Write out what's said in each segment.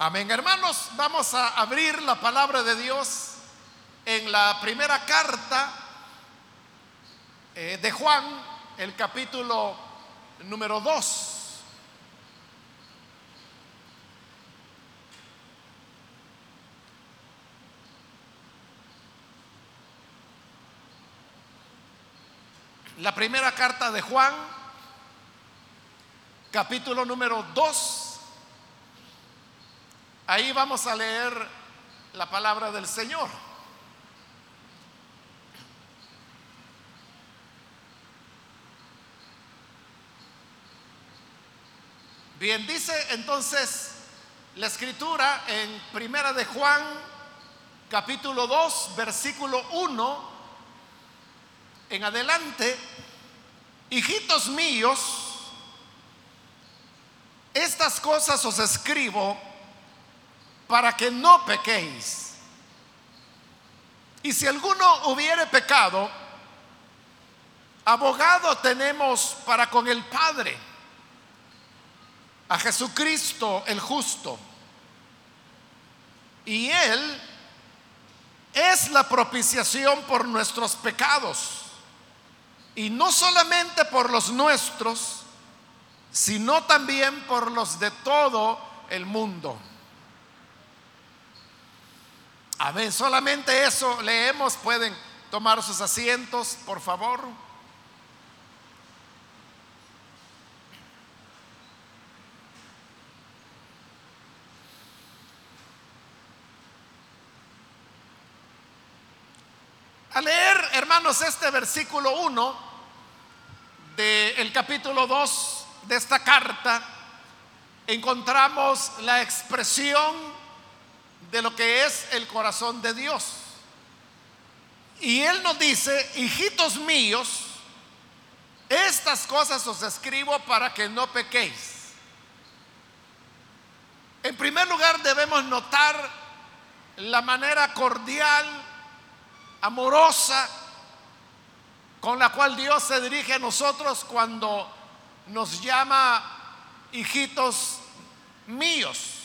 Amén. Hermanos, vamos a abrir la palabra de Dios en la primera carta eh, de Juan, el capítulo número 2. La primera carta de Juan, capítulo número 2. Ahí vamos a leer la palabra del Señor. Bien, dice entonces la escritura en Primera de Juan, capítulo 2, versículo 1 en adelante, hijitos míos, estas cosas os escribo para que no pequéis. Y si alguno hubiere pecado, abogado tenemos para con el Padre, a Jesucristo el justo. Y Él es la propiciación por nuestros pecados. Y no solamente por los nuestros, sino también por los de todo el mundo. Amén. Solamente eso leemos. Pueden tomar sus asientos, por favor. A leer, hermanos, este versículo 1 del capítulo 2 de esta carta, encontramos la expresión de lo que es el corazón de Dios. Y Él nos dice, hijitos míos, estas cosas os escribo para que no pequéis. En primer lugar debemos notar la manera cordial, amorosa, con la cual Dios se dirige a nosotros cuando nos llama hijitos míos.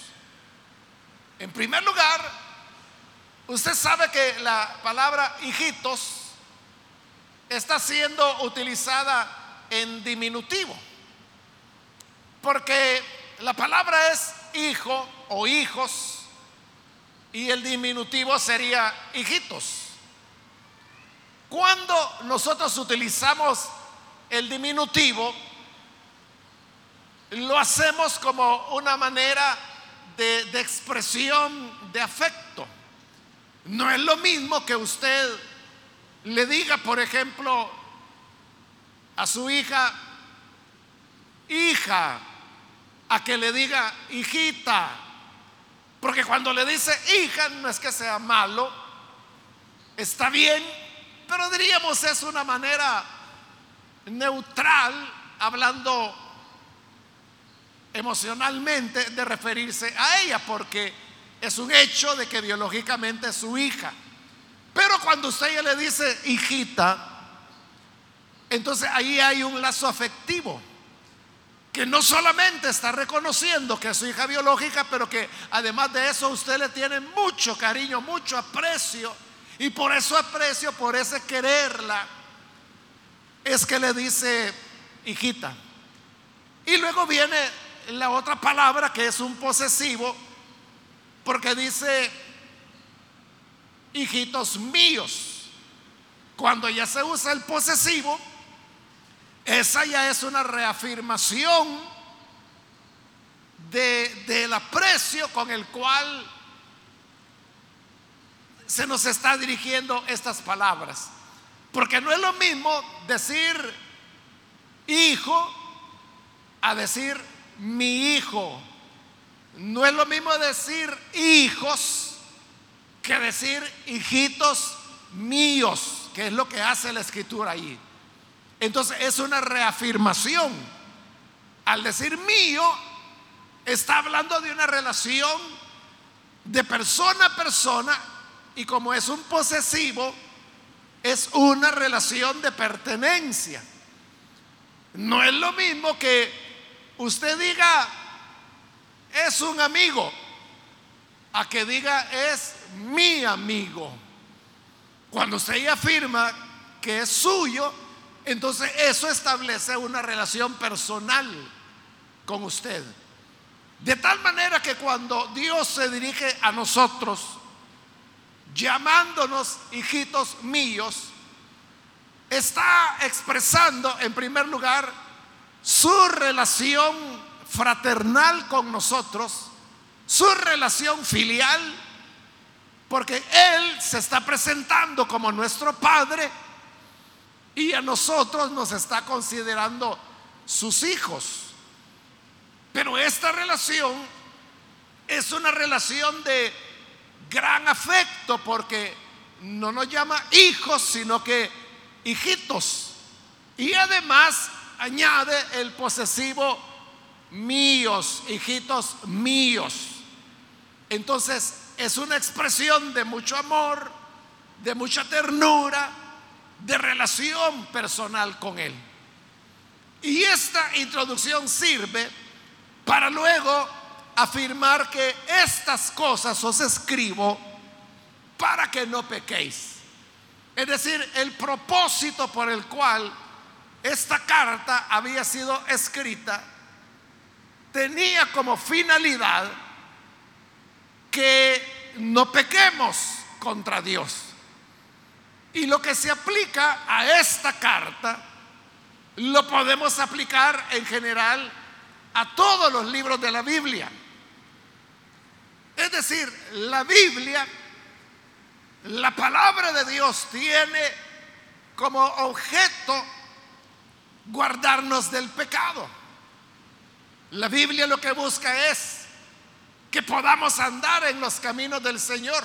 En primer lugar, usted sabe que la palabra hijitos está siendo utilizada en diminutivo, porque la palabra es hijo o hijos y el diminutivo sería hijitos. Cuando nosotros utilizamos el diminutivo, lo hacemos como una manera de, expresión de afecto. No es lo mismo que usted le diga, por ejemplo, a su hija, hija, a que le diga hijita. Porque cuando le dice hija no es que sea malo, está bien, pero diríamos es una manera neutral, hablando emocionalmente de referirse a ella, porque es un hecho de que biológicamente es su hija. Pero cuando usted le dice hijita, entonces ahí hay un lazo afectivo que no solamente está reconociendo que es su hija biológica, pero que además de eso usted le tiene mucho cariño, mucho aprecio, y por eso aprecio, por ese quererla, es que le dice hijita. Y luego viene la otra palabra que es un posesivo, porque dice, hijitos míos. Cuando ya se usa el posesivo, esa ya es una reafirmación de, del aprecio con el cual se nos está dirigiendo estas palabras. Porque no es lo mismo decir hijo a decir mi hijo. No es lo mismo decir hijos que decir hijitos míos, que es lo que hace la escritura ahí. Entonces es una reafirmación. Al decir mío, está hablando de una relación de persona a persona y como es un posesivo, es una relación de pertenencia. No es lo mismo que usted diga, es un amigo, a que diga es mi amigo. Cuando usted afirma que es suyo, entonces eso establece una relación personal con usted. De tal manera que cuando Dios se dirige a nosotros, llamándonos hijitos míos, está expresando en primer lugar su relación fraternal con nosotros, su relación filial, porque Él se está presentando como nuestro Padre y a nosotros nos está considerando sus hijos. Pero esta relación es una relación de gran afecto porque no nos llama hijos, sino que hijitos. Y además añade el posesivo míos, hijitos míos. Entonces es una expresión de mucho amor, de mucha ternura, de relación personal con Él. Y esta introducción sirve para luego afirmar que estas cosas os escribo para que no pequéis. Es decir, el propósito por el cual esta carta había sido escrita tenía como finalidad que no pequemos contra Dios. Y lo que se aplica a esta carta lo podemos aplicar en general a todos los libros de la Biblia. Es decir, la Biblia, la palabra de Dios tiene como objeto guardarnos del pecado. La Biblia lo que busca es que podamos andar en los caminos del Señor.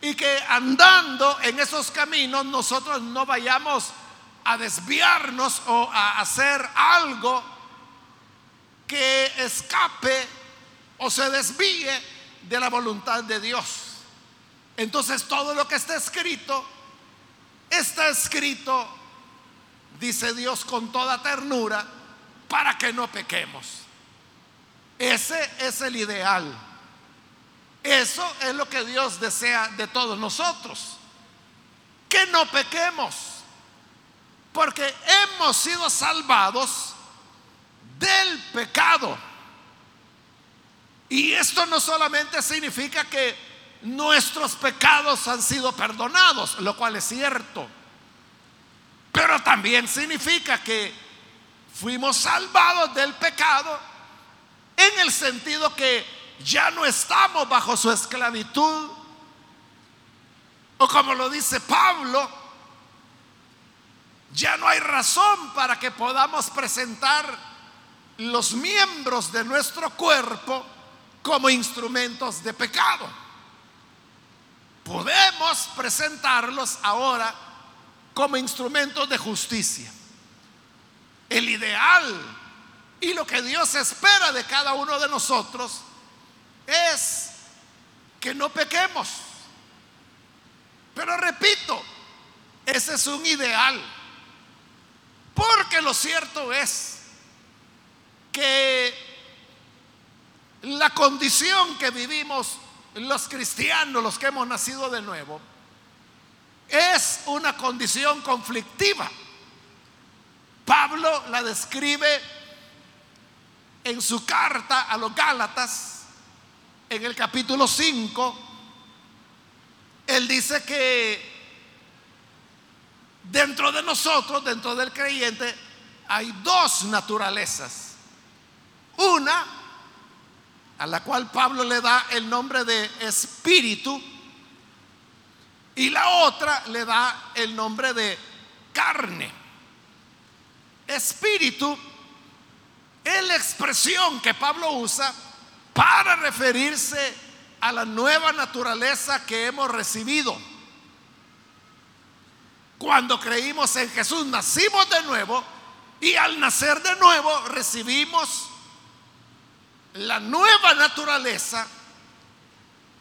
Y que andando en esos caminos nosotros no vayamos a desviarnos o a hacer algo que escape o se desvíe de la voluntad de Dios. Entonces todo lo que está escrito, está escrito, dice Dios con toda ternura, para que no pequemos. Ese es el ideal. Eso es lo que Dios desea de todos nosotros. Que no pequemos. Porque hemos sido salvados del pecado. Y esto no solamente significa que nuestros pecados han sido perdonados, lo cual es cierto, pero también significa que fuimos salvados del pecado en el sentido que ya no estamos bajo su esclavitud, o como lo dice Pablo, ya no hay razón para que podamos presentar los miembros de nuestro cuerpo como instrumentos de pecado. Podemos presentarlos ahora como instrumentos de justicia. El ideal y lo que Dios espera de cada uno de nosotros es que no pequemos. Pero repito, ese es un ideal. Porque lo cierto es que la condición que vivimos los cristianos, los que hemos nacido de nuevo, es una condición conflictiva. Pablo la describe en su carta a los Gálatas, en el capítulo 5. Él dice que dentro de nosotros, dentro del creyente, hay dos naturalezas. Una, a la cual Pablo le da el nombre de espíritu, y la otra le da el nombre de carne. Espíritu es la expresión que Pablo usa para referirse a la nueva naturaleza que hemos recibido. Cuando creímos en Jesús, nacimos de nuevo y al nacer de nuevo recibimos la nueva naturaleza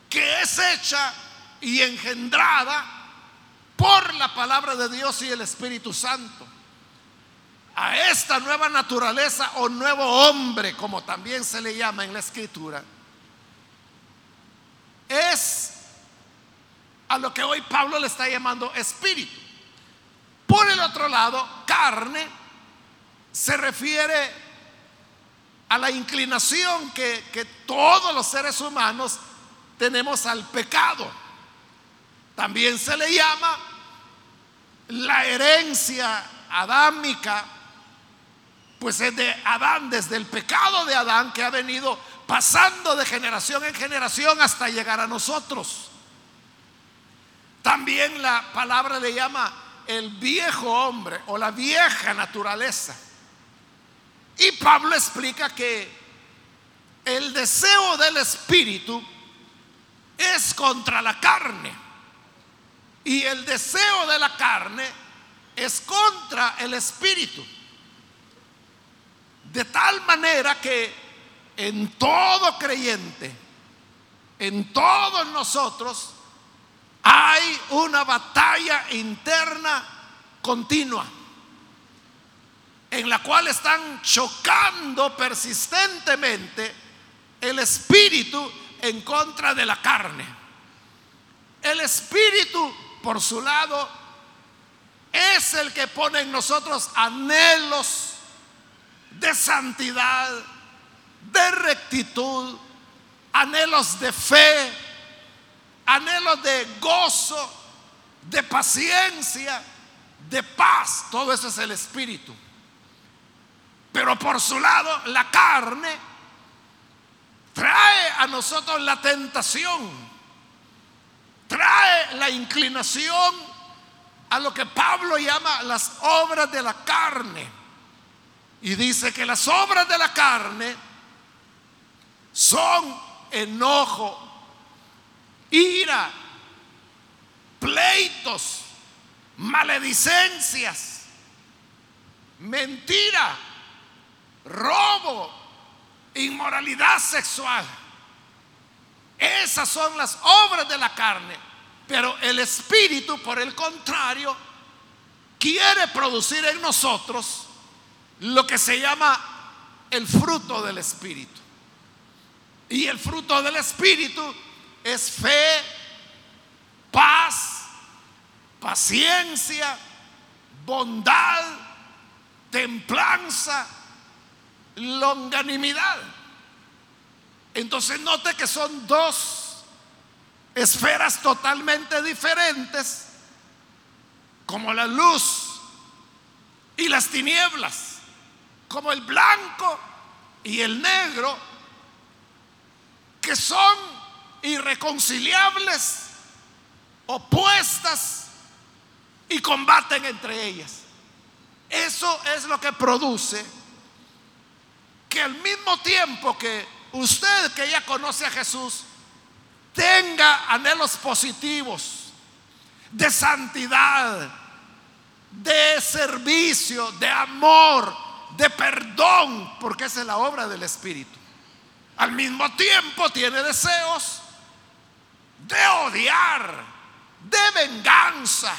que es hecha y engendrada por la palabra de Dios y el Espíritu Santo. A esta nueva naturaleza o nuevo hombre, como también se le llama en la escritura, es a lo que hoy Pablo le está llamando espíritu. Por el otro lado, carne se refiere a la inclinación que, todos los seres humanos tenemos al pecado. También se le llama la herencia adámica, pues es de Adán, desde el pecado de Adán que ha venido pasando de generación en generación hasta llegar a nosotros. También la palabra le llama el viejo hombre o la vieja naturaleza. Y Pablo explica que el deseo del espíritu es contra la carne. Y el deseo de la carne es contra el espíritu. De tal manera que en todo creyente, en todos nosotros, hay una batalla interna continua en la cual están chocando persistentemente el espíritu en contra de la carne. El espíritu, por su lado, es el que pone en nosotros anhelos de santidad, de rectitud, anhelos de fe, anhelos de gozo, de paciencia, de paz. Todo eso es el espíritu. Pero por su lado, la carne trae a nosotros la tentación, trae la inclinación a lo que Pablo llama las obras de la carne. Y dice que las obras de la carne son enojo, ira, pleitos, maledicencias, mentira, robo, inmoralidad sexual. Esas son las obras de la carne. Pero el Espíritu, por el contrario, quiere producir en nosotros lo que se llama el fruto del Espíritu. Y el fruto del Espíritu es fe, paz, paciencia, bondad, templanza, longanimidad. Entonces note que son dos esferas totalmente diferentes, como la luz y las tinieblas, como el blanco y el negro, que son irreconciliables, opuestas y combaten entre ellas. Eso es lo que produce que al mismo tiempo que usted que ya conoce a Jesús tenga anhelos positivos de santidad, de servicio, de amor, de perdón, porque esa es la obra del Espíritu. Al mismo tiempo tiene deseos de odiar, de venganza.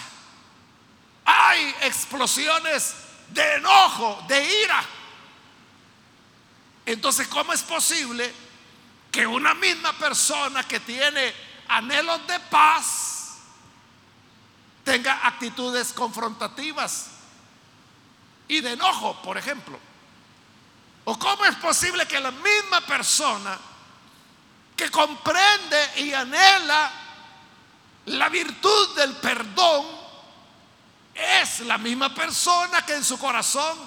Hay explosiones de enojo, de ira. Entonces, ¿cómo es posible que una misma persona que tiene anhelos de paz tenga actitudes confrontativas y de enojo, por ejemplo? ¿O cómo es posible que la misma persona que comprende y anhela la virtud del perdón es la misma persona que en su corazón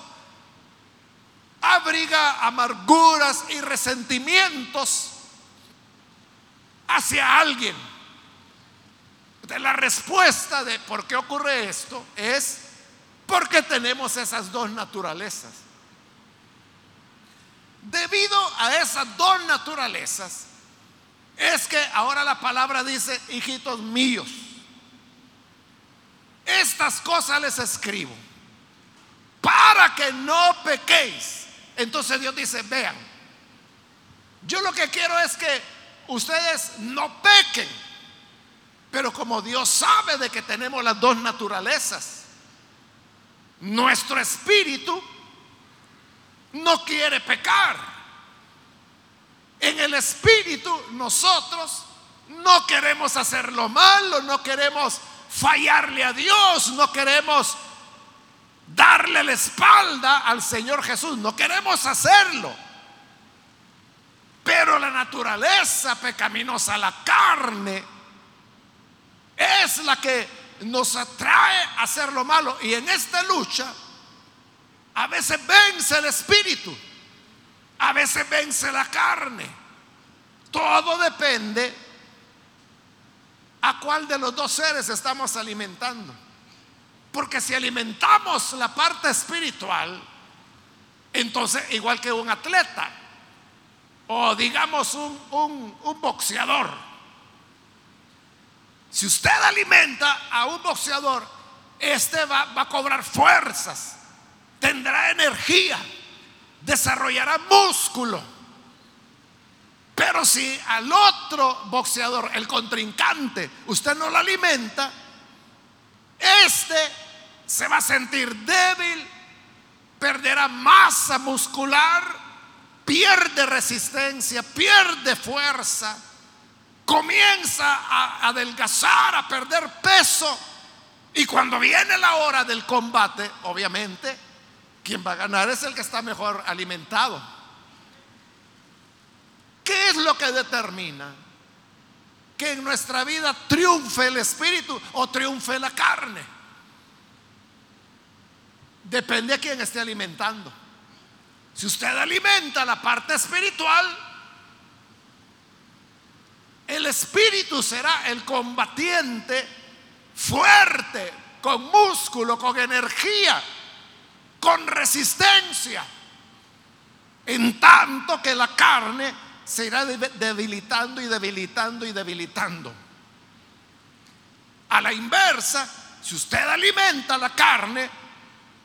abriga amarguras y resentimientos hacia alguien. la respuesta de por qué ocurre esto es porque tenemos esas dos naturalezas. Debido a esas dos naturalezas, es que ahora la palabra dice, hijitos míos, estas cosas les escribo para que no pequéis. Entonces Dios dice, vean, yo lo que quiero es que ustedes no pequen, pero como Dios sabe de que tenemos las dos naturalezas, nuestro espíritu no quiere pecar. En el espíritu nosotros No queremos hacer lo malo, no queremos fallarle a Dios, no queremos darle la espalda al Señor Jesús, no queremos hacerlo. Pero la naturaleza pecaminosa, la carne, es la que nos atrae a hacer lo malo. Y en esta lucha, a veces vence el espíritu, a veces vence la carne. Todo depende a cuál de los dos seres estamos alimentando. Porque si alimentamos la parte espiritual, entonces igual que un atleta, o digamos un, boxeador, si usted alimenta a un boxeador, este va, va a cobrar fuerzas, tendrá energía, desarrollará músculo. Pero si al otro boxeador, el contrincante, usted no lo alimenta, este se va a sentir débil, perderá masa muscular pierde resistencia, pierde fuerza, comienza a adelgazar, a perder peso. Y cuando viene la hora del combate, obviamente, quien va a ganar es el que está mejor alimentado. ¿Qué es lo que determina que en nuestra vida triunfe el espíritu o triunfe la carne? Depende a quien esté alimentando. Si usted alimenta la parte espiritual, el espíritu será el combatiente fuerte, con músculo, con energía, con resistencia. En tanto que la carne se irá debilitando y debilitando y debilitando. A la inversa, si usted alimenta la carne,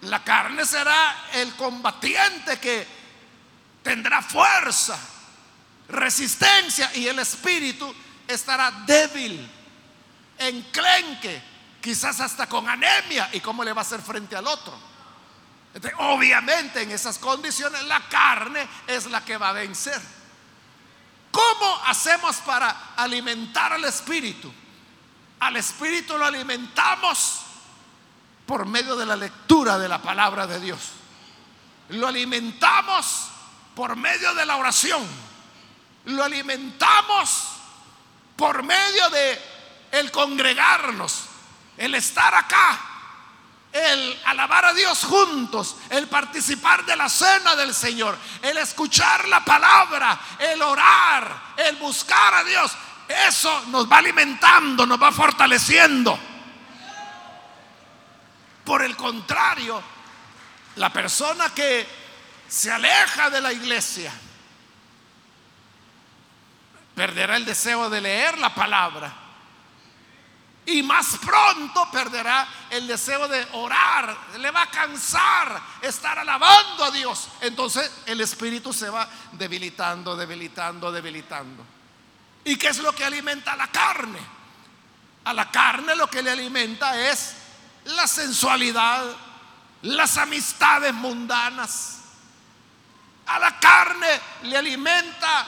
la carne será el combatiente que tendrá fuerza, resistencia y el espíritu estará débil, enclenque, quizás hasta con anemia. ¿Y cómo le va a hacer frente al otro? obviamente en esas condiciones la carne es la que va a vencer. ¿Cómo hacemos para alimentar al espíritu? Al espíritu lo alimentamos por medio de la lectura de la palabra de Dios. Lo alimentamos por medio de la oración. Lo alimentamos por medio de el congregarnos, el estar acá, el alabar a Dios juntos, el participar de la cena del Señor, el escuchar la palabra, el orar, el buscar a Dios. Eso nos va alimentando, nos va fortaleciendo. Por el contrario, la persona que se aleja de la iglesia perderá el deseo de leer la palabra y más pronto perderá el deseo de orar. Le va a cansar estar alabando a Dios. Entonces el espíritu se va debilitando, debilitando, debilitando. ¿Y qué es lo que alimenta a la carne? A la carne lo que le alimenta es la sensualidad, las amistades mundanas. A la carne le alimenta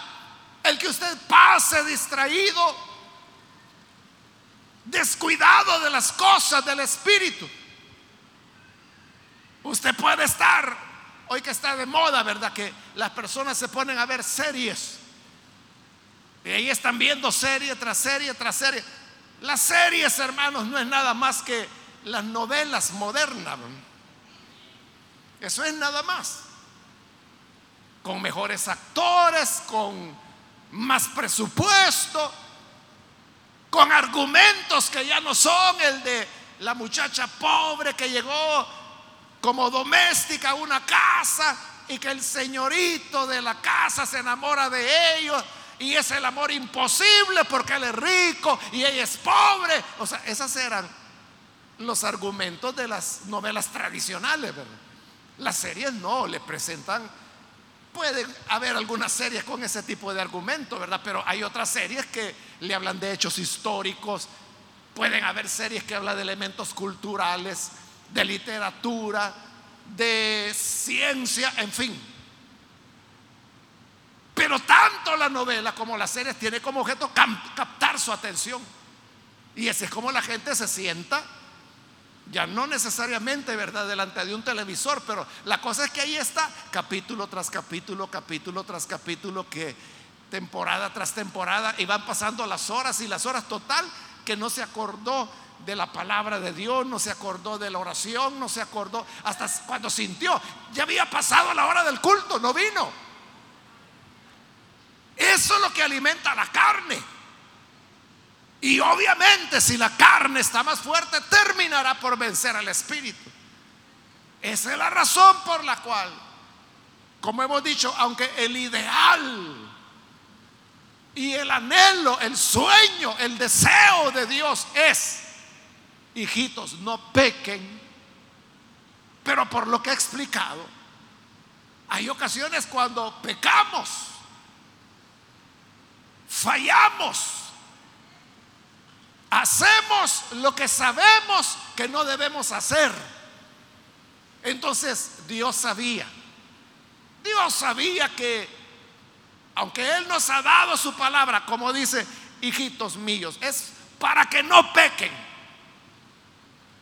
el que usted pase distraído, descuidado de las cosas del Espíritu. Usted puede estar, hoy que está de moda, ¿verdad? Que las personas se ponen a ver series. Y ahí están viendo serie tras serie tras serie. Las series, hermanos, no es nada más que las novelas modernas. Eso es nada más. Con mejores actores, con más presupuesto, con argumentos que ya no son el de la muchacha pobre que llegó como doméstica a una casa y que el señorito de la casa se enamora de ellos y es el amor imposible porque él es rico y ella es pobre. O sea, esas eran los argumentos de las novelas tradicionales, ¿verdad? Las series no, le presentan, pueden haber algunas series con ese tipo de argumentos, ¿verdad? Pero hay otras series que le hablan de hechos históricos, pueden haber series que hablan de elementos culturales, de literatura, de ciencia, en fin. Pero tanto la novela como la serie tiene como objeto captar su atención. Y ese es como la gente se sienta, ya no necesariamente, ¿verdad?, delante de un televisor, pero la cosa es que ahí está capítulo tras capítulo, capítulo tras capítulo, que temporada tras temporada, y van pasando las horas y las horas total, que no se acordó de la palabra de Dios, no se acordó de la oración, no se acordó, hasta cuando sintió, ya había pasado la hora del culto, no vino. Eso es lo que alimenta la carne. Y obviamente si la carne está más fuerte, terminará por vencer al espíritu. Esa es la razón por la cual, como hemos dicho, aunque el ideal y el anhelo, el sueño, el deseo de Dios es, hijitos, no pequen, pero por lo que he explicado, hay ocasiones cuando pecamos, fallamos, hacemos lo que sabemos que no debemos hacer. Entonces Dios sabía, Dios sabía que aunque Él nos ha dado su palabra, como dice, hijitos míos, es para que no pequen.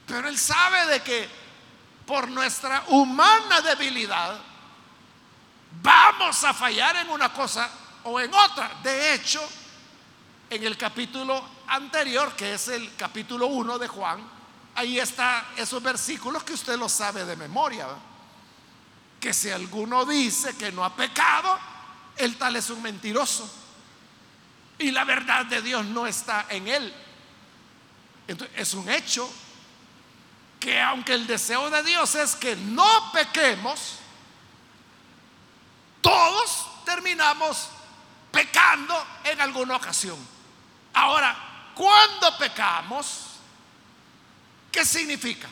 Pero Él sabe de que por nuestra humana debilidad vamos a fallar en una cosa o en otra. De hecho, en el capítulo anterior, que es el capítulo 1 de Juan, ahí está esos versículos que usted lo sabe de memoria. Que si alguno dice que no ha pecado, el tal es un mentiroso. Y la verdad de Dios no está en él. Entonces, es un hecho que aunque el deseo de Dios es que no pequemos, todos terminamos pecando en alguna ocasión. Ahora, cuando pecamos, ¿qué significa?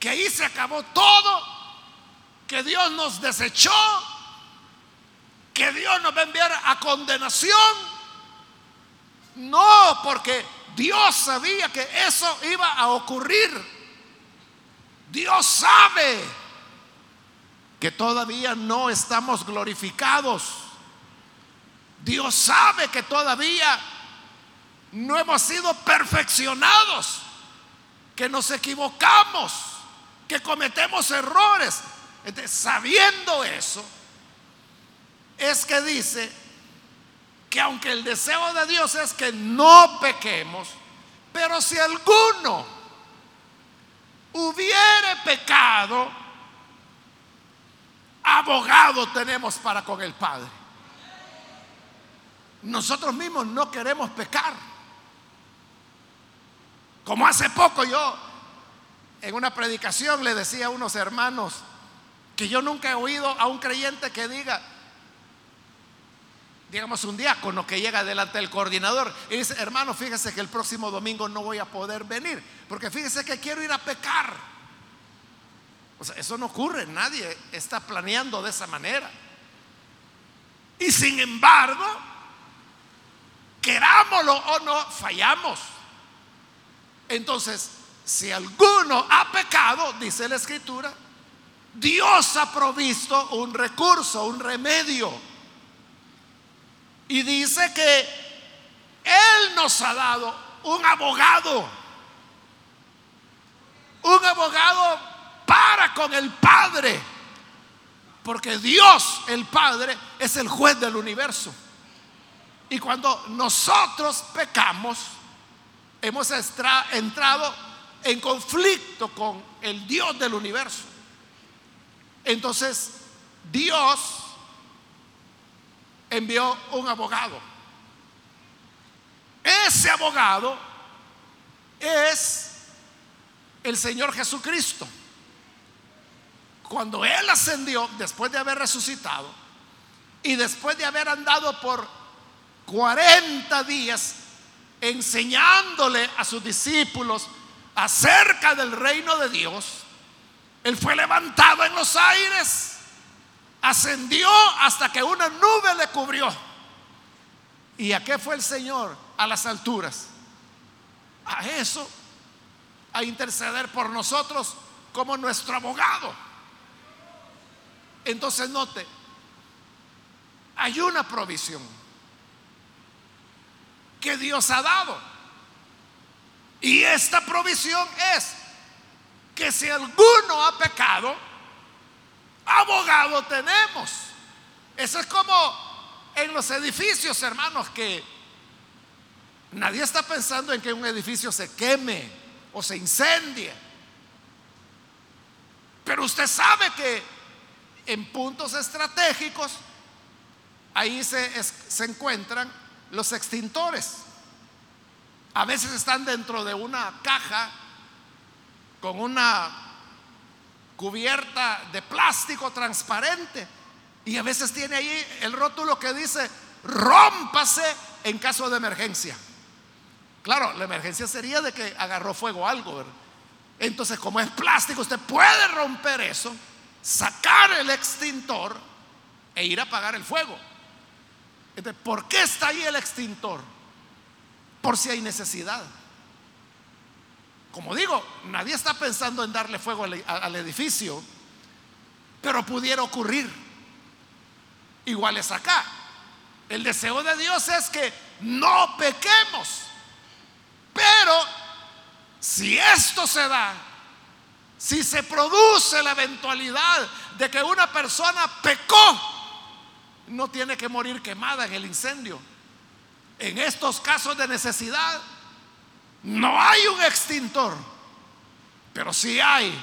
Que ahí se acabó todo, que Dios nos desechó, que Dios nos va a enviar a condenación. No, porque Dios sabía que eso iba a ocurrir. Dios sabe que todavía no estamos glorificados. Dios sabe que todavía no hemos sido perfeccionados, que nos equivocamos, que cometemos errores. sabiendo eso, es que dice que aunque el deseo de Dios es que no pequemos, pero si alguno hubiere pecado, abogado tenemos para con el Padre. Nosotros mismos no queremos pecar. Como hace poco yo en una predicación le decía a unos hermanos que yo nunca he oído a un creyente que diga, digamos, un diácono que llega delante del coordinador y dice, hermano, fíjese que el próximo domingo no voy a poder venir, porque fíjese que quiero ir a pecar. O sea, eso no ocurre, nadie está planeando de esa manera. Y sin embargo, querámoslo o no, fallamos. Entonces, si alguno ha pecado, dice la escritura, Dios ha provisto un recurso, un remedio y dice que Él nos ha dado un abogado. Un abogado para con el Padre. Porque Dios, el Padre, es el juez del universo. Y cuando nosotros pecamos, hemos entrado en conflicto con el Dios del universo. Entonces, Dios envió un abogado. Ese abogado es el Señor Jesucristo. Cuando Él ascendió, después de haber resucitado, y después de haber andado por 40 días enseñándole a sus discípulos acerca del reino de Dios, Él fue levantado en los aires ascendió hasta que una nube le cubrió. ¿Y a qué fue el Señor? A las alturas. A eso, a interceder por nosotros como nuestro abogado. Entonces note, hay una provisión que Dios ha dado. Y esta provisión es que si alguno ha pecado, abogado tenemos. Eso es como en los edificios, hermanos, que nadie está pensando en que un edificio se queme o se incendie. Pero usted sabe que en puntos estratégicos ahí se, se encuentran los extintores. A veces están dentro de una caja con una cubierta de plástico transparente y a veces tiene ahí el rótulo que dice rómpase en caso de emergencia. Claro, la emergencia sería de que agarró fuego algo. Entonces, como es plástico, usted puede romper eso, sacar el extintor e ir a apagar el fuego. ¿Por qué está ahí el extintor? Por si hay necesidad. Como digo, nadie está pensando en darle fuego al, edificio, pero pudiera ocurrir. Igual es acá. El deseo de Dios es que no pequemos. Pero si esto se da, si se produce la eventualidad de que una persona pecó, no tiene que morir quemada en el incendio. En estos casos de necesidad, no hay un extintor, pero sí hay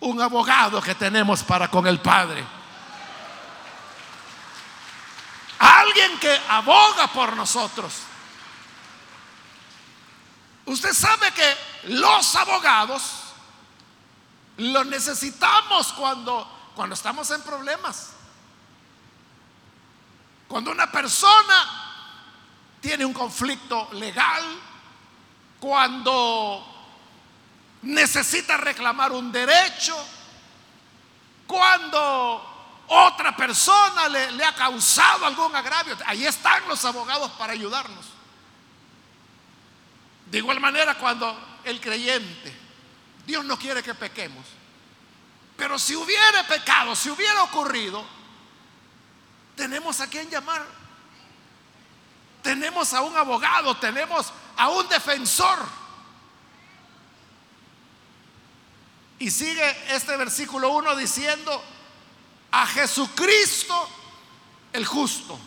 un abogado que tenemos para con el Padre. Alguien que aboga por nosotros. Usted sabe que los abogados los necesitamos cuando, cuando estamos en problemas. Cuando una persona tiene un conflicto legal, cuando necesita reclamar un derecho, cuando otra persona le, ha causado algún agravio, ahí están los abogados para ayudarnos. De igual manera, cuando el creyente, Dios no quiere que pequemos, pero si hubiera pecado, si hubiera ocurrido, tenemos a quien llamar. Tenemos a un abogado, tenemos a un defensor. Y sigue este versículo 1 diciendo, a Jesucristo el justo.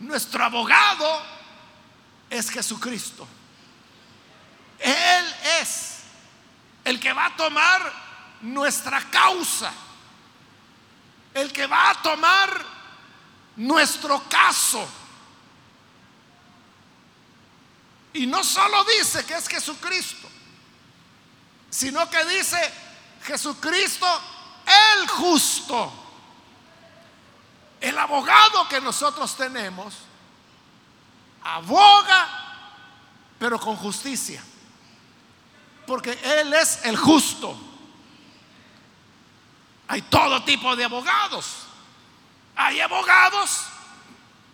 Nuestro abogado es Jesucristo. Él es el que va a tomar nuestra causa, el que va a tomar nuestro caso. Y no solo dice que es Jesucristo, sino que dice Jesucristo el justo. El abogado que nosotros tenemos aboga, pero con justicia. Porque Él es el justo. Hay todo tipo de abogados. Hay abogados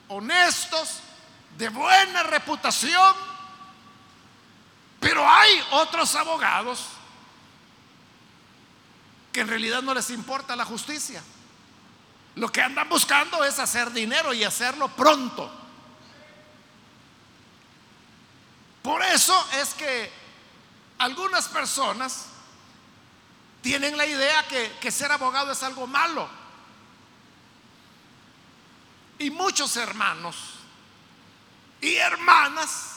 honestos, de buena reputación, pero hay otros abogados que en realidad no les importa la justicia. Lo que andan buscando es hacer dinero y hacerlo pronto. Por eso es que algunas personas tienen la idea que, ser abogado es algo malo. Y muchos hermanos y hermanas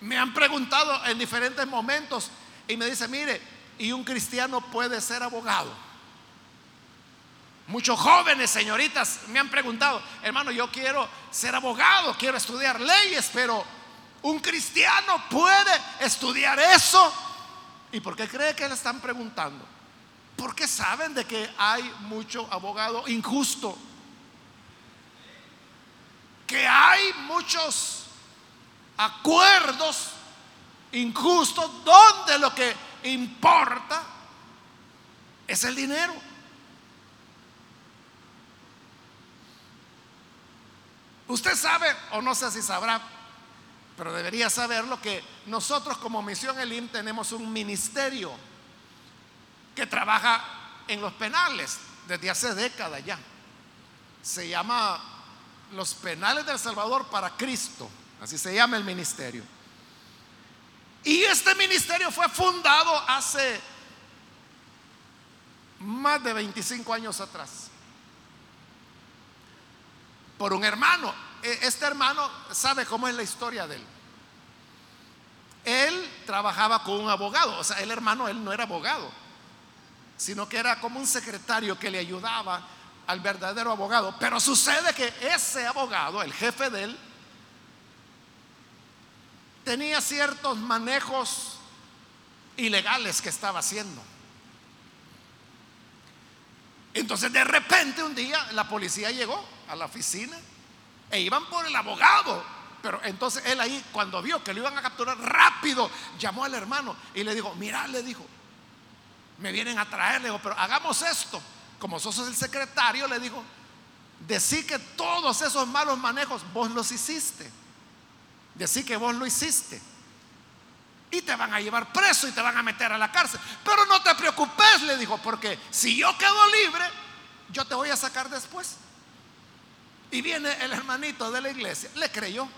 me han preguntado en diferentes momentos y me dice, mire, ¿y un cristiano puede ser abogado? Muchos jóvenes, señoritas, me han preguntado, hermano, yo quiero ser abogado, quiero estudiar leyes, pero ¿un cristiano puede estudiar eso? ¿Y por qué cree que le están preguntando? Porque saben de que hay mucho abogado injusto, que hay muchos acuerdos injustos donde lo que importa es el dinero. Usted sabe, o no sé si sabrá, pero debería saberlo, que nosotros como Misión Elim tenemos un ministerio que trabaja en los penales desde hace décadas ya. se llama Los Penales del Salvador para Cristo, así se llama el ministerio. Y este ministerio fue fundado hace más de 25 años atrás por un hermano. E, este hermano sabe cómo es la historia de él. Él trabajaba con un abogado, o sea, el hermano, él no era abogado, sino que era como un secretario que le ayudaba al verdadero abogado. Pero sucede que ese abogado, el jefe de él, tenía ciertos manejos ilegales que estaba haciendo. Entonces de repente un día la policía llegó a la oficina e iban por el abogado. Pero entonces él ahí, cuando vio que lo iban a capturar rápido, llamó al hermano y le dijo, mira, le dijo, me vienen a traer, le dijo, pero hagamos esto. Como sos el secretario, le dijo, decí que todos esos malos manejos vos los hiciste. Decí que vos lo hiciste. Y te van a llevar preso y te van a meter a la cárcel. Pero no te preocupes, le dijo, porque si yo quedo libre, yo te voy a sacar después. Y viene el hermanito de la iglesia, le creyó.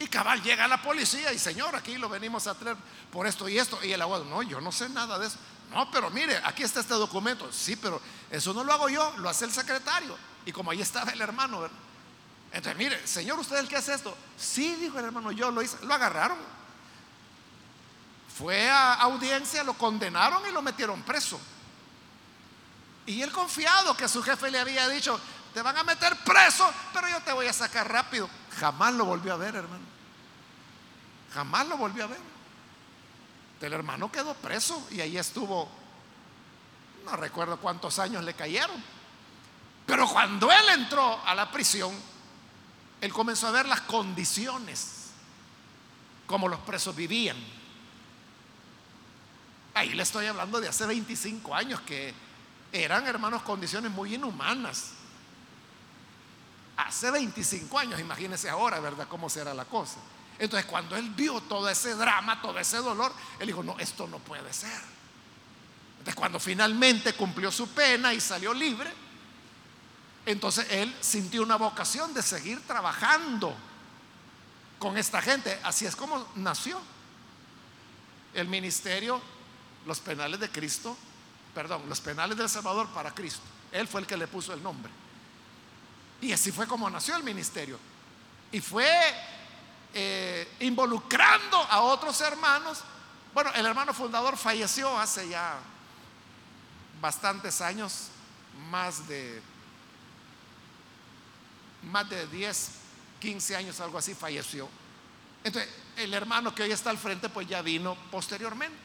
Y cabal llega a la policía y señor, aquí lo venimos a traer por esto y esto. Y el abogado, no, yo no sé nada de eso. No, pero mire, aquí está este documento. Sí, pero eso no lo hago yo, lo hace el secretario. Y como ahí estaba el hermano. Entonces, mire, señor, ¿usted es el que hace esto? Sí, dijo el hermano, yo lo hice. Lo agarraron. Fue a audiencia, lo condenaron y lo metieron preso. Y él confiado que su jefe le había dicho, te van a meter preso, pero yo te voy a sacar rápido. Jamás lo volvió a ver, hermano. Jamás lo volvió a ver. El hermano quedó preso y ahí estuvo, no recuerdo cuántos años le cayeron. Pero cuando él entró a la prisión, él comenzó a ver las condiciones, como los presos vivían. Ahí le estoy hablando de hace 25 años que eran, hermanos, condiciones muy inhumanas. Hace 25 años, imagínense ahora, ¿verdad? ¿Cómo será la cosa? Entonces, cuando él vio todo ese drama, todo ese dolor, él dijo, no, esto no puede ser. Entonces, cuando finalmente cumplió su pena y salió libre, entonces él sintió una vocación de seguir trabajando con esta gente. Así es como nació el ministerio, los penales de Cristo, perdón, los penales del Salvador para Cristo. Él fue el que le puso el nombre. Y así fue como nació el ministerio. Y fue eh, involucrando a otros hermanos. Bueno, el hermano fundador falleció hace ya bastantes años, más de más de 10, 15 años, algo así, falleció. Entonces, el hermano que hoy está al frente, pues ya vino posteriormente.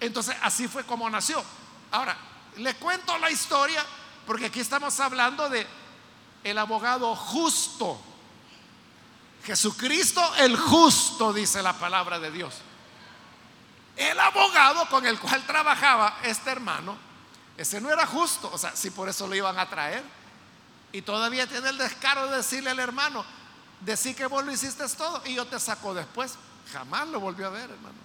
Entonces, así fue como nació. Ahora, le cuento la historia porque aquí estamos hablando de el abogado justo. Jesucristo el justo, dice la palabra de Dios. El abogado con el cual trabajaba este hermano, ese no era justo, o sea, si por eso lo iban a traer. Y todavía tiene el descaro de decirle al hermano, decir que vos lo hiciste todo y yo te saco después. Jamás lo volvió a ver, hermano.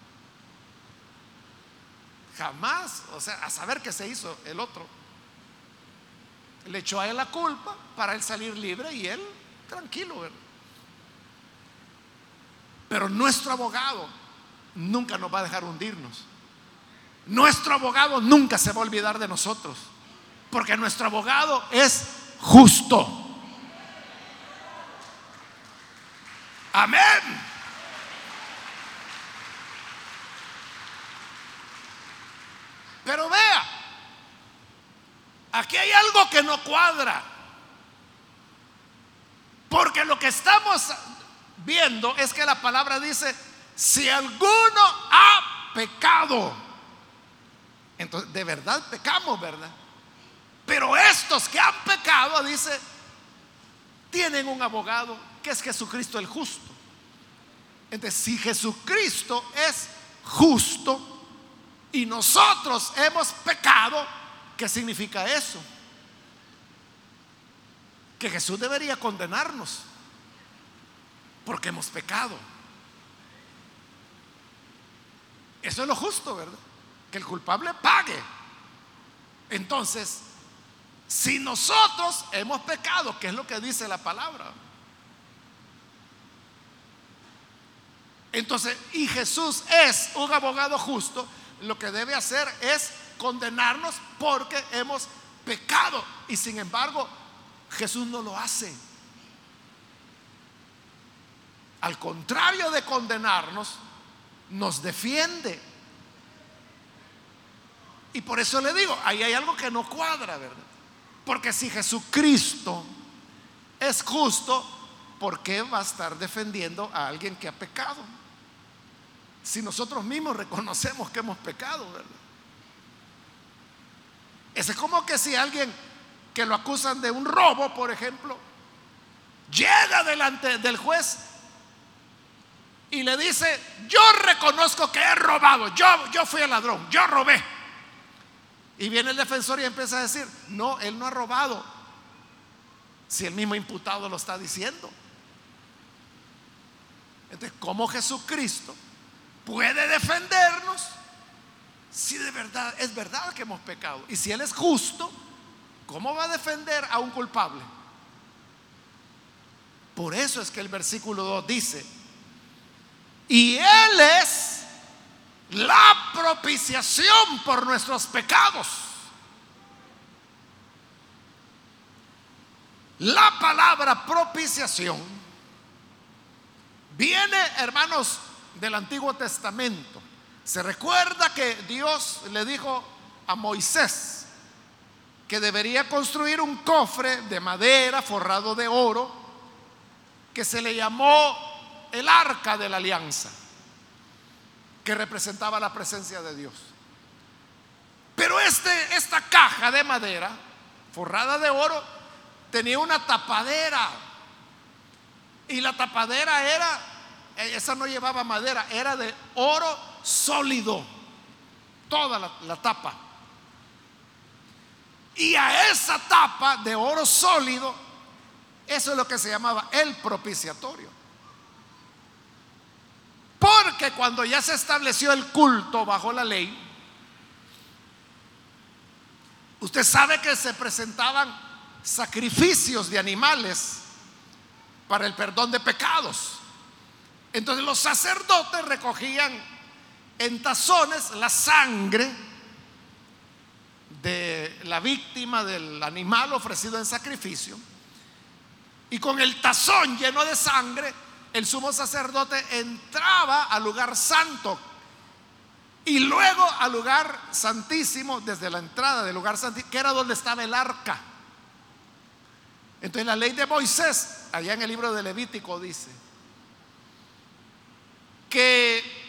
Jamás, o sea, a saber qué se hizo el otro le echó a él la culpa para él salir libre y él tranquilo. Pero nuestro abogado nunca nos va a dejar hundirnos. Nuestro abogado nunca se va a olvidar de nosotros. Porque nuestro abogado es justo. Amén. Pero vea, Aquí hay algo que no cuadra. Porque lo que estamos viendo es que la palabra dice, si alguno ha pecado, entonces de verdad pecamos, ¿verdad? Pero estos que han pecado, dice, tienen un abogado que es Jesucristo el justo. Entonces, si Jesucristo es justo y nosotros hemos pecado, ¿Qué significa eso? Que Jesús debería condenarnos porque hemos pecado. Eso es lo justo, ¿verdad? Que el culpable pague. Entonces, si nosotros hemos pecado, que es lo que dice la palabra. Entonces, y Jesús es un abogado justo, lo que debe hacer es condenarnos porque hemos pecado. Y sin embargo, Jesús no lo hace. Al contrario de condenarnos, nos defiende. Y por eso le digo, ahí hay algo que no cuadra, ¿verdad? Porque si Jesucristo es justo, ¿por qué va a estar defendiendo a alguien que ha pecado? Si nosotros mismos reconocemos que hemos pecado, ¿verdad? Es como que si alguien que lo acusan de un robo, por ejemplo, llega delante del juez y le dice, yo reconozco que he robado, yo, yo fui el ladrón, yo robé. Y viene el defensor y empieza a decir, no, él no ha robado, si el mismo imputado lo está diciendo. Entonces, ¿cómo Jesucristo puede defendernos si de verdad es verdad que hemos pecado? Y si Él es justo, ¿cómo va a defender a un culpable? Por eso es que el versículo 2 dice, y Él es la propiciación por nuestros pecados. La palabra propiciación viene, hermanos, del Antiguo Testamento. Se recuerda que Dios le dijo a Moisés que debería construir un cofre de madera forrado de oro que se le llamó el arca de la alianza, que representaba la presencia de Dios. Pero este, esta caja de madera, forrada de oro, tenía una tapadera. Y la tapadera era, esa no llevaba madera, era de oro sólido. Toda la, tapa. Y a esa tapa de oro sólido, eso es lo que se llamaba el propiciatorio. Porque cuando ya se estableció el culto bajo la ley, usted sabe que se presentaban sacrificios de animales para el perdón de pecados. Entonces los sacerdotes recogían en tazones la sangre de la víctima del animal ofrecido en sacrificio y con el tazón lleno de sangre el sumo sacerdote entraba al lugar santo y luego al lugar santísimo desde la entrada del lugar santísimo, que era donde estaba el arca. Entonces la ley de Moisés, allá en el libro de Levítico dice que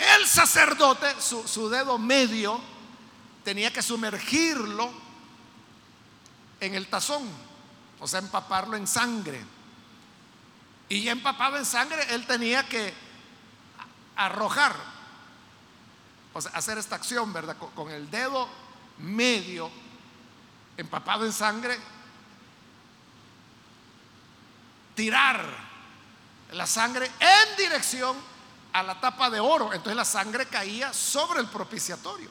el sacerdote, su, su dedo medio, tenía que sumergirlo en el tazón, o sea, empaparlo en sangre. Y empapado en sangre, él tenía que arrojar, o sea, hacer esta acción, ¿verdad? Con, el dedo medio empapado en sangre, tirar la sangre en dirección a la tapa de oro. Entonces la sangre caía sobre el propiciatorio,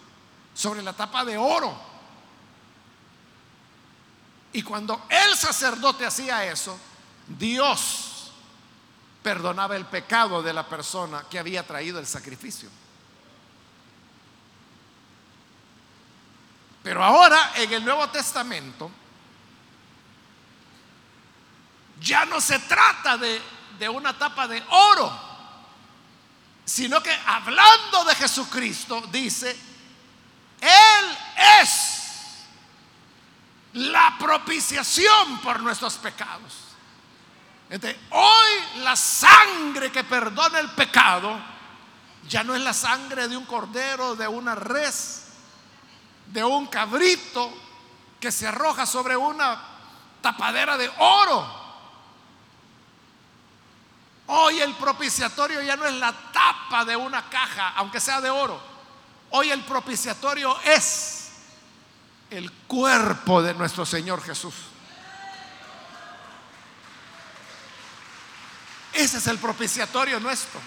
sobre la tapa de oro. Y cuando el sacerdote hacía eso, Dios perdonaba el pecado de la persona que había traído el sacrificio. Pero ahora en el Nuevo Testamento ya no se trata de, de una tapa de oro, sino que hablando de Jesucristo dice, Él es la propiciación por nuestros pecados hoy la sangre que perdona el pecado ya no es la sangre de un cordero, de una res, de un cabrito que se arroja sobre una tapadera de oro. Hoy el propiciatorio ya no es la tapa de una caja, aunque sea de oro. Hoy el propiciatorio es el cuerpo de nuestro Señor Jesús. Ese es el propiciatorio nuestro.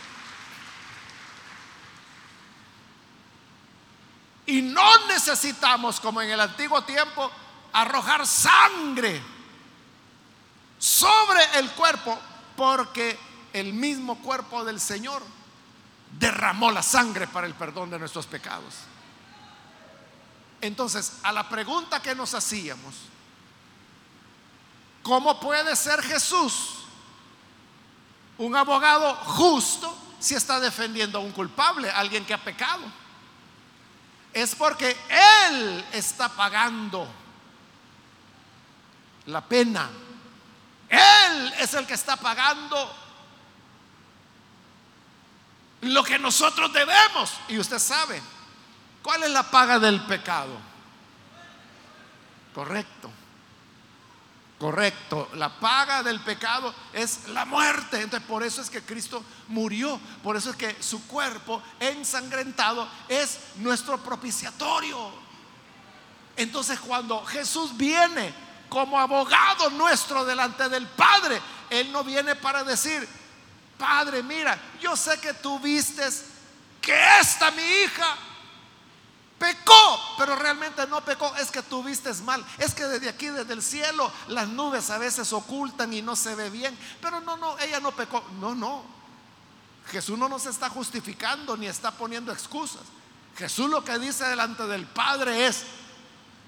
Y no necesitamos, como en el antiguo tiempo, arrojar sangre sobre el cuerpo porque el mismo cuerpo del Señor derramó la sangre para el perdón de nuestros pecados. Entonces, a la pregunta que nos hacíamos, ¿cómo puede ser Jesús un abogado justo si está defendiendo a un culpable, alguien que ha pecado? Es porque Él está pagando la pena. Él es el que está pagando lo que nosotros debemos. Y usted sabe, ¿cuál es la paga del pecado? Correcto. Correcto, la paga del pecado es la muerte. Entonces por eso es que Cristo murió, por eso es que su cuerpo ensangrentado es nuestro propiciatorio. Entonces cuando Jesús viene como abogado nuestro delante del Padre, Él no viene para decir, Padre, mira, yo sé que tú vistes que esta mi hija pecó, pero realmente no pecó, es que tú vistes mal, es que desde aquí, desde el cielo, las nubes a veces ocultan y no se ve bien, pero no, no, ella no pecó, no, no, Jesús no nos está justificando ni está poniendo excusas. Jesús lo que dice delante del Padre es,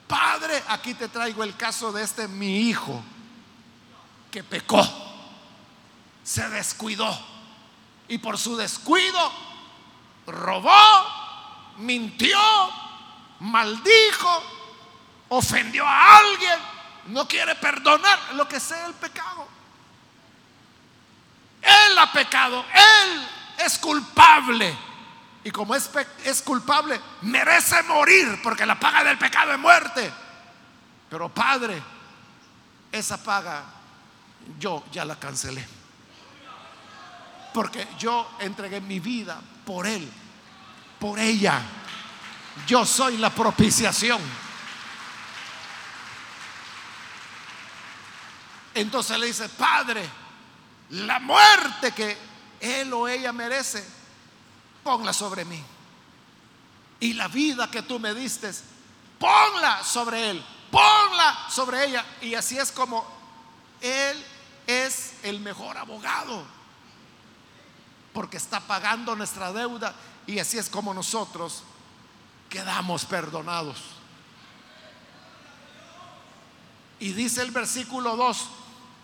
Padre, aquí te traigo el caso de este mi hijo que pecó se descuidó. Y por su descuido robó, mintió, maldijo, ofendió a alguien, no quiere perdonar lo que sea el pecado. Él ha pecado, él es culpable. Y como es, es culpable, merece morir porque la paga del pecado es muerte. Pero Padre, esa paga yo ya la cancelé porque yo entregué mi vida por Él, por ella. Yo soy la propiciación. Entonces le dice, Padre, la muerte que Él o ella merece, ponla sobre mí. Y la vida que tú me diste, ponla sobre Él, ponla sobre ella. Y así es como Él es el mejor abogado porque está pagando nuestra deuda y así es como nosotros quedamos perdonados. Y dice el versículo 2,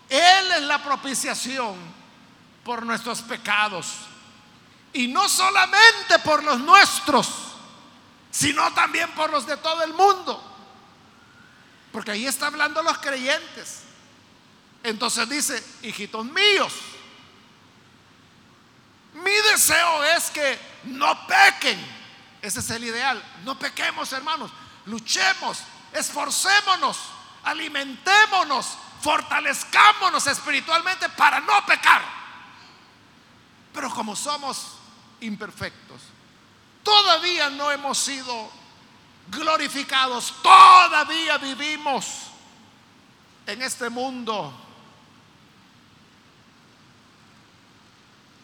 Él es la propiciación por nuestros pecados. Y no solamente por los nuestros, sino también por los de todo el mundo. Porque ahí está hablando los creyentes. Entonces dice, hijitos míos, mi deseo es que no pequen. Ese es el ideal. No pequemos, hermanos. Luchemos, esforcémonos, alimentémonos, fortalezcámonos espiritualmente para no pecar. Pero como somos imperfectos, todavía no hemos sido glorificados, todavía vivimos en este mundo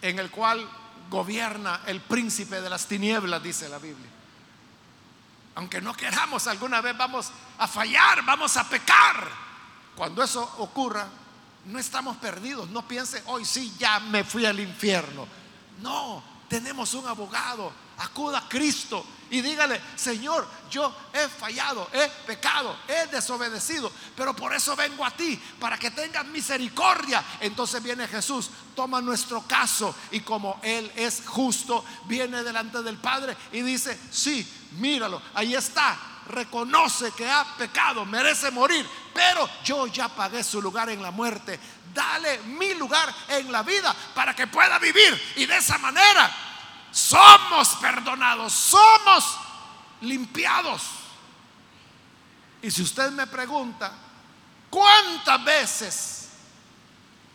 en el cual gobierna el príncipe de las tinieblas, dice la Biblia. Aunque no queramos, alguna vez vamos a fallar, vamos a pecar. Cuando eso ocurra, no estamos perdidos. No piense, hoy sí, ya me fui al infierno. No, tenemos un abogado. Acuda a Cristo y dígale, Señor, yo he fallado, he pecado, he desobedecido, pero por eso vengo a ti, para que tengas misericordia. Entonces viene Jesús, toma nuestro caso y como Él es justo, viene delante del Padre y dice, sí, míralo, ahí está, reconoce que ha pecado, merece morir, pero yo ya pagué su lugar en la muerte. Dale mi lugar en la vida para que pueda vivir y de esa manera somos perdonados, somos limpiados. Y si usted me pregunta, ¿cuántas veces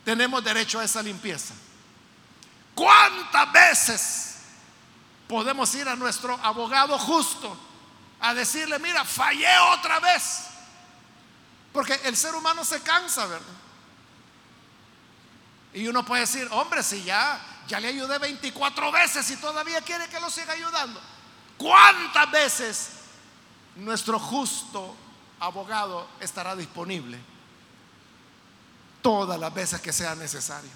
tenemos derecho a esa limpieza? ¿Cuántas veces podemos ir a nuestro abogado justo a decirle, mira, fallé otra vez? Porque el ser humano se cansa, ¿verdad? Y uno puede decir, hombre, si ya ya le ayudé 24 veces y todavía quiere que lo siga ayudando. ¿Cuántas veces nuestro justo abogado estará disponible todas las veces que sea necesario.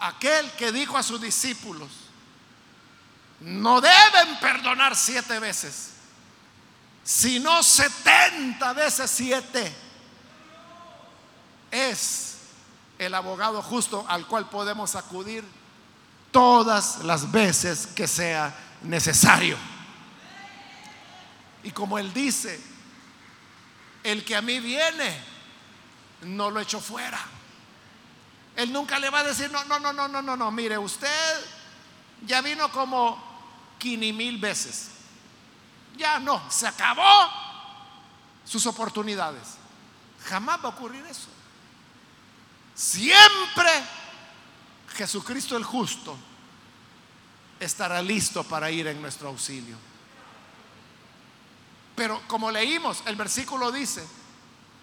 Aquel que dijo a sus discípulos, no deben perdonar siete veces, sino setenta veces siete. Es el abogado justo al cual podemos acudir todas las veces que sea necesario. Y como él dice, el que a mí viene, no lo echo fuera. Él nunca le va a decir, no, no, no, no, no, no, no, mire, usted ya vino como quini mil veces. Ya no, se acabó sus oportunidades. Jamás va a ocurrir eso. Siempre Jesucristo el justo estará listo para ir en nuestro auxilio. Pero como leímos, el versículo dice,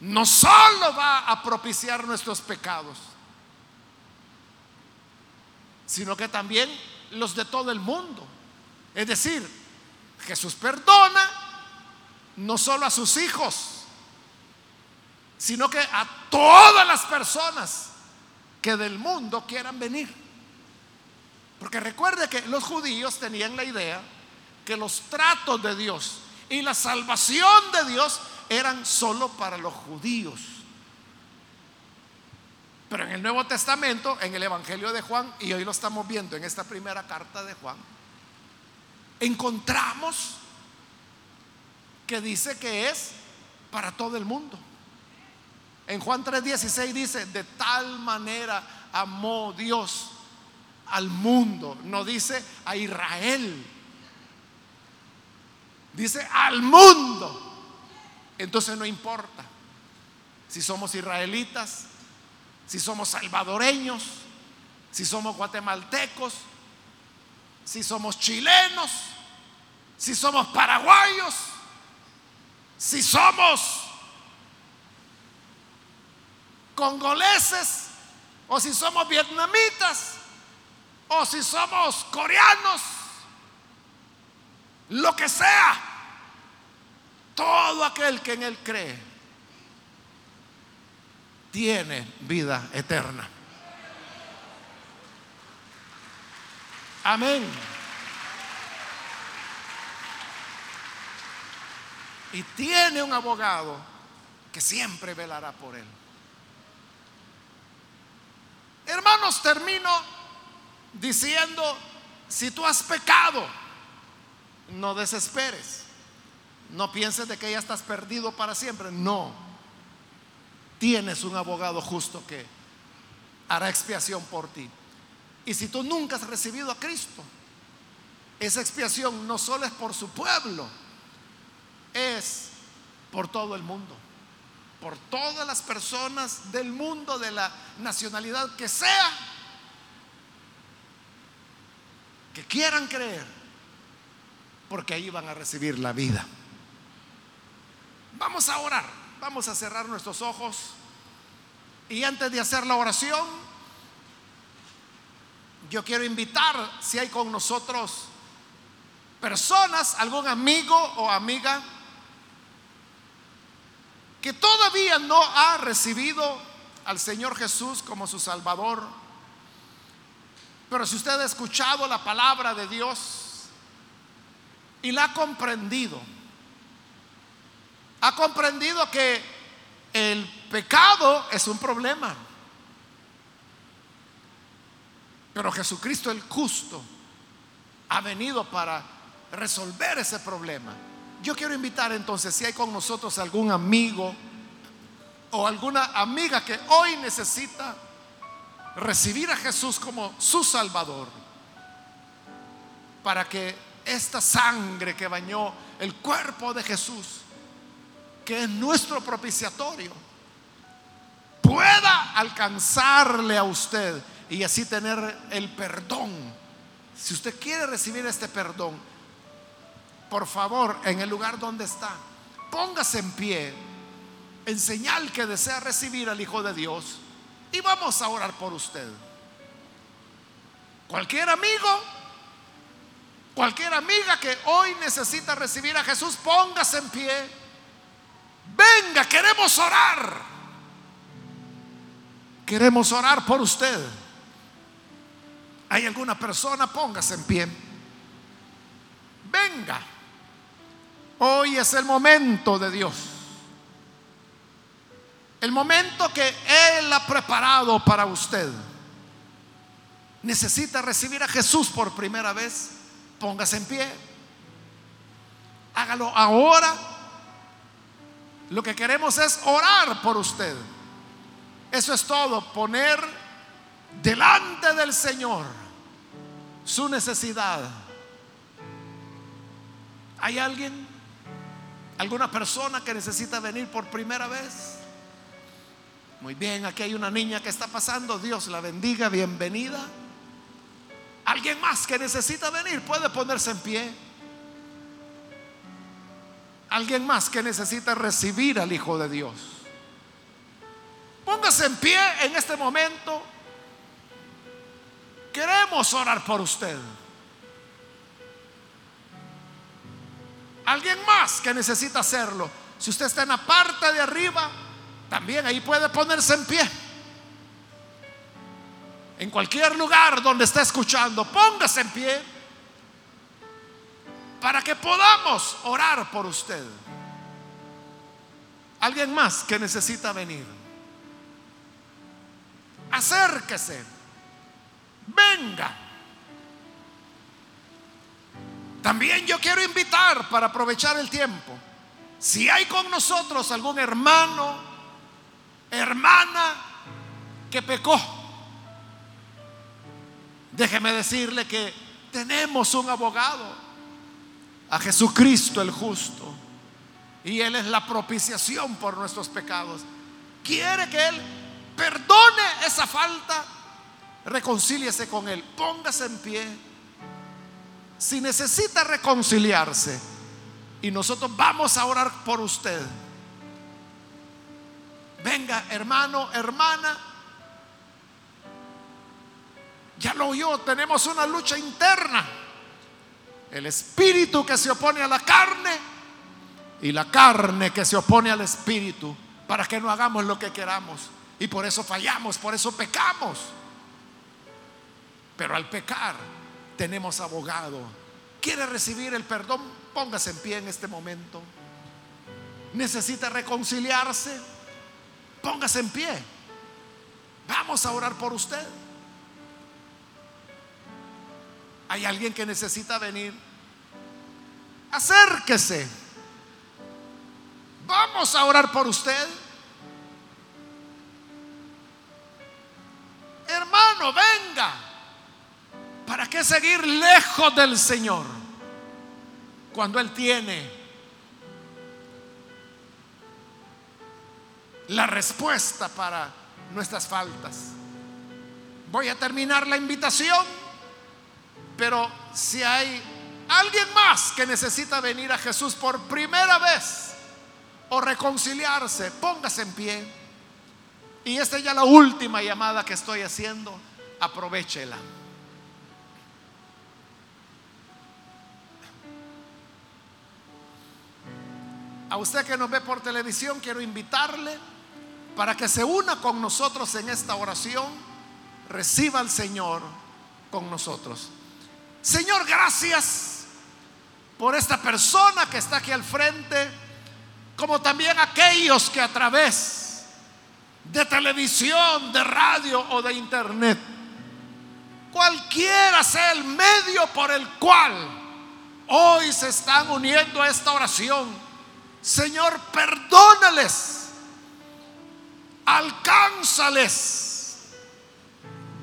no solo va a propiciar nuestros pecados, sino que también los de todo el mundo. Es decir, Jesús perdona no solo a sus hijos, sino que a todas las personas que del mundo quieran venir. Porque recuerde que los judíos tenían la idea que los tratos de Dios y la salvación de Dios eran solo para los judíos. Pero en el Nuevo Testamento, en el Evangelio de Juan, y hoy lo estamos viendo en esta primera carta de Juan, encontramos que dice que es para todo el mundo. En Juan 3:16 dice, de tal manera amó Dios al mundo, no dice a Israel, dice al mundo. Entonces no importa si somos israelitas, si somos salvadoreños, si somos guatemaltecos, si somos chilenos, si somos paraguayos, si somos congoleses, o si somos vietnamitas, o si somos coreanos, lo que sea, todo aquel que en él cree tiene vida eterna. Amén. Y tiene un abogado que siempre velará por él. Hermanos, termino diciendo, si tú has pecado, no desesperes. No pienses de que ya estás perdido para siempre. No. Tienes un abogado justo que hará expiación por ti. Y si tú nunca has recibido a Cristo, esa expiación no solo es por su pueblo, es por todo el mundo por todas las personas del mundo, de la nacionalidad que sea, que quieran creer, porque ahí van a recibir la vida. Vamos a orar, vamos a cerrar nuestros ojos y antes de hacer la oración, yo quiero invitar, si hay con nosotros personas, algún amigo o amiga, que todavía no ha recibido al Señor Jesús como su Salvador, pero si usted ha escuchado la palabra de Dios y la ha comprendido, ha comprendido que el pecado es un problema, pero Jesucristo el justo ha venido para resolver ese problema. Yo quiero invitar entonces, si hay con nosotros algún amigo o alguna amiga que hoy necesita recibir a Jesús como su Salvador, para que esta sangre que bañó el cuerpo de Jesús, que es nuestro propiciatorio, pueda alcanzarle a usted y así tener el perdón. Si usted quiere recibir este perdón, por favor, en el lugar donde está, póngase en pie, en señal que desea recibir al Hijo de Dios, y vamos a orar por usted. Cualquier amigo Cualquier amiga que hoy necesita recibir a Jesús, póngase en pie. Venga, queremos orar. Queremos orar por usted. ¿Hay alguna persona? Póngase en pie. Venga. Hoy es el momento de Dios. El momento que Él ha preparado para usted. Necesita recibir a Jesús por primera vez. Póngase en pie. Hágalo ahora. Lo que queremos es orar por usted. Eso es todo. Poner delante del Señor su necesidad. ¿Hay alguien? ¿Alguna persona que necesita venir por primera vez? Muy bien, aquí hay una niña que está pasando. Dios la bendiga, bienvenida. ¿Alguien más que necesita venir? Puede ponerse en pie. ¿Alguien más que necesita recibir al Hijo de Dios? Póngase en pie en este momento. Queremos orar por usted. Alguien más que necesita hacerlo. Si usted está en la parte de arriba, también ahí puede ponerse en pie. En cualquier lugar donde está escuchando, póngase en pie para que podamos orar por usted. Alguien más que necesita venir. Acérquese. Venga. También yo quiero invitar para aprovechar el tiempo. Si hay con nosotros algún hermano, hermana que pecó, déjeme decirle que tenemos un abogado, a Jesucristo el justo, y Él es la propiciación por nuestros pecados. Quiere que Él perdone esa falta, reconcíliese con Él, póngase en pie si necesita reconciliarse y nosotros vamos a orar por usted, venga hermano, hermana, ya lo oyó, tenemos una lucha interna. El espíritu que se opone a la carne y la carne que se opone al espíritu para que no hagamos lo que queramos. Y por eso fallamos, por eso pecamos. Pero al pecar tenemos abogado. ¿Quiere recibir el perdón? Póngase en pie en este momento. ¿Necesita reconciliarse? Póngase en pie. Vamos a orar por usted. ¿Hay alguien que necesita venir? Acérquese. Vamos a orar por usted. Hermano, venga. ¿Para qué seguir lejos del Señor cuando Él tiene la respuesta para nuestras faltas? Voy a terminar la invitación, pero si hay alguien más que necesita venir a Jesús por primera vez o reconciliarse, póngase en pie. Y esta es ya la última llamada que estoy haciendo, aprovechela. A usted que nos ve por televisión, quiero invitarle para que se una con nosotros en esta oración, reciba al Señor con nosotros. Señor, gracias por esta persona que está aquí al frente, como también aquellos que a través de televisión, de radio o de internet, cualquiera sea el medio por el cual hoy se están uniendo a esta oración, Señor, perdónales, alcánzales,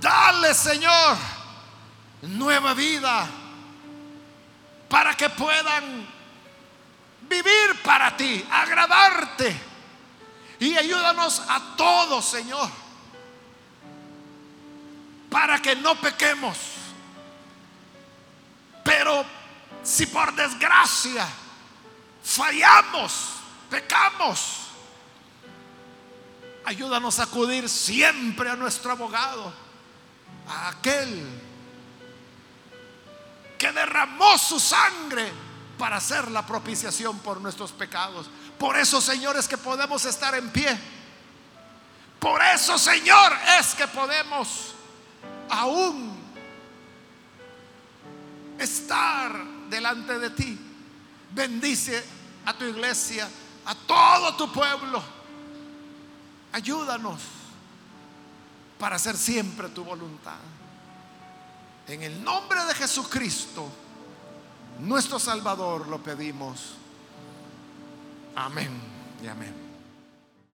dale, Señor, nueva vida para que puedan vivir para ti, agradarte. Y ayúdanos a todos, Señor, para que no pequemos. Pero si por desgracia fallamos, pecamos. Ayúdanos a acudir siempre a nuestro abogado, a aquel que derramó su sangre para hacer la propiciación por nuestros pecados. Por eso, Señor, es que podemos estar en pie. Por eso, Señor, es que podemos aún estar delante de ti. Bendice a tu iglesia, a todo tu pueblo. Ayúdanos para hacer siempre tu voluntad. En el nombre de Jesucristo, nuestro Salvador, lo pedimos. Amén y amén.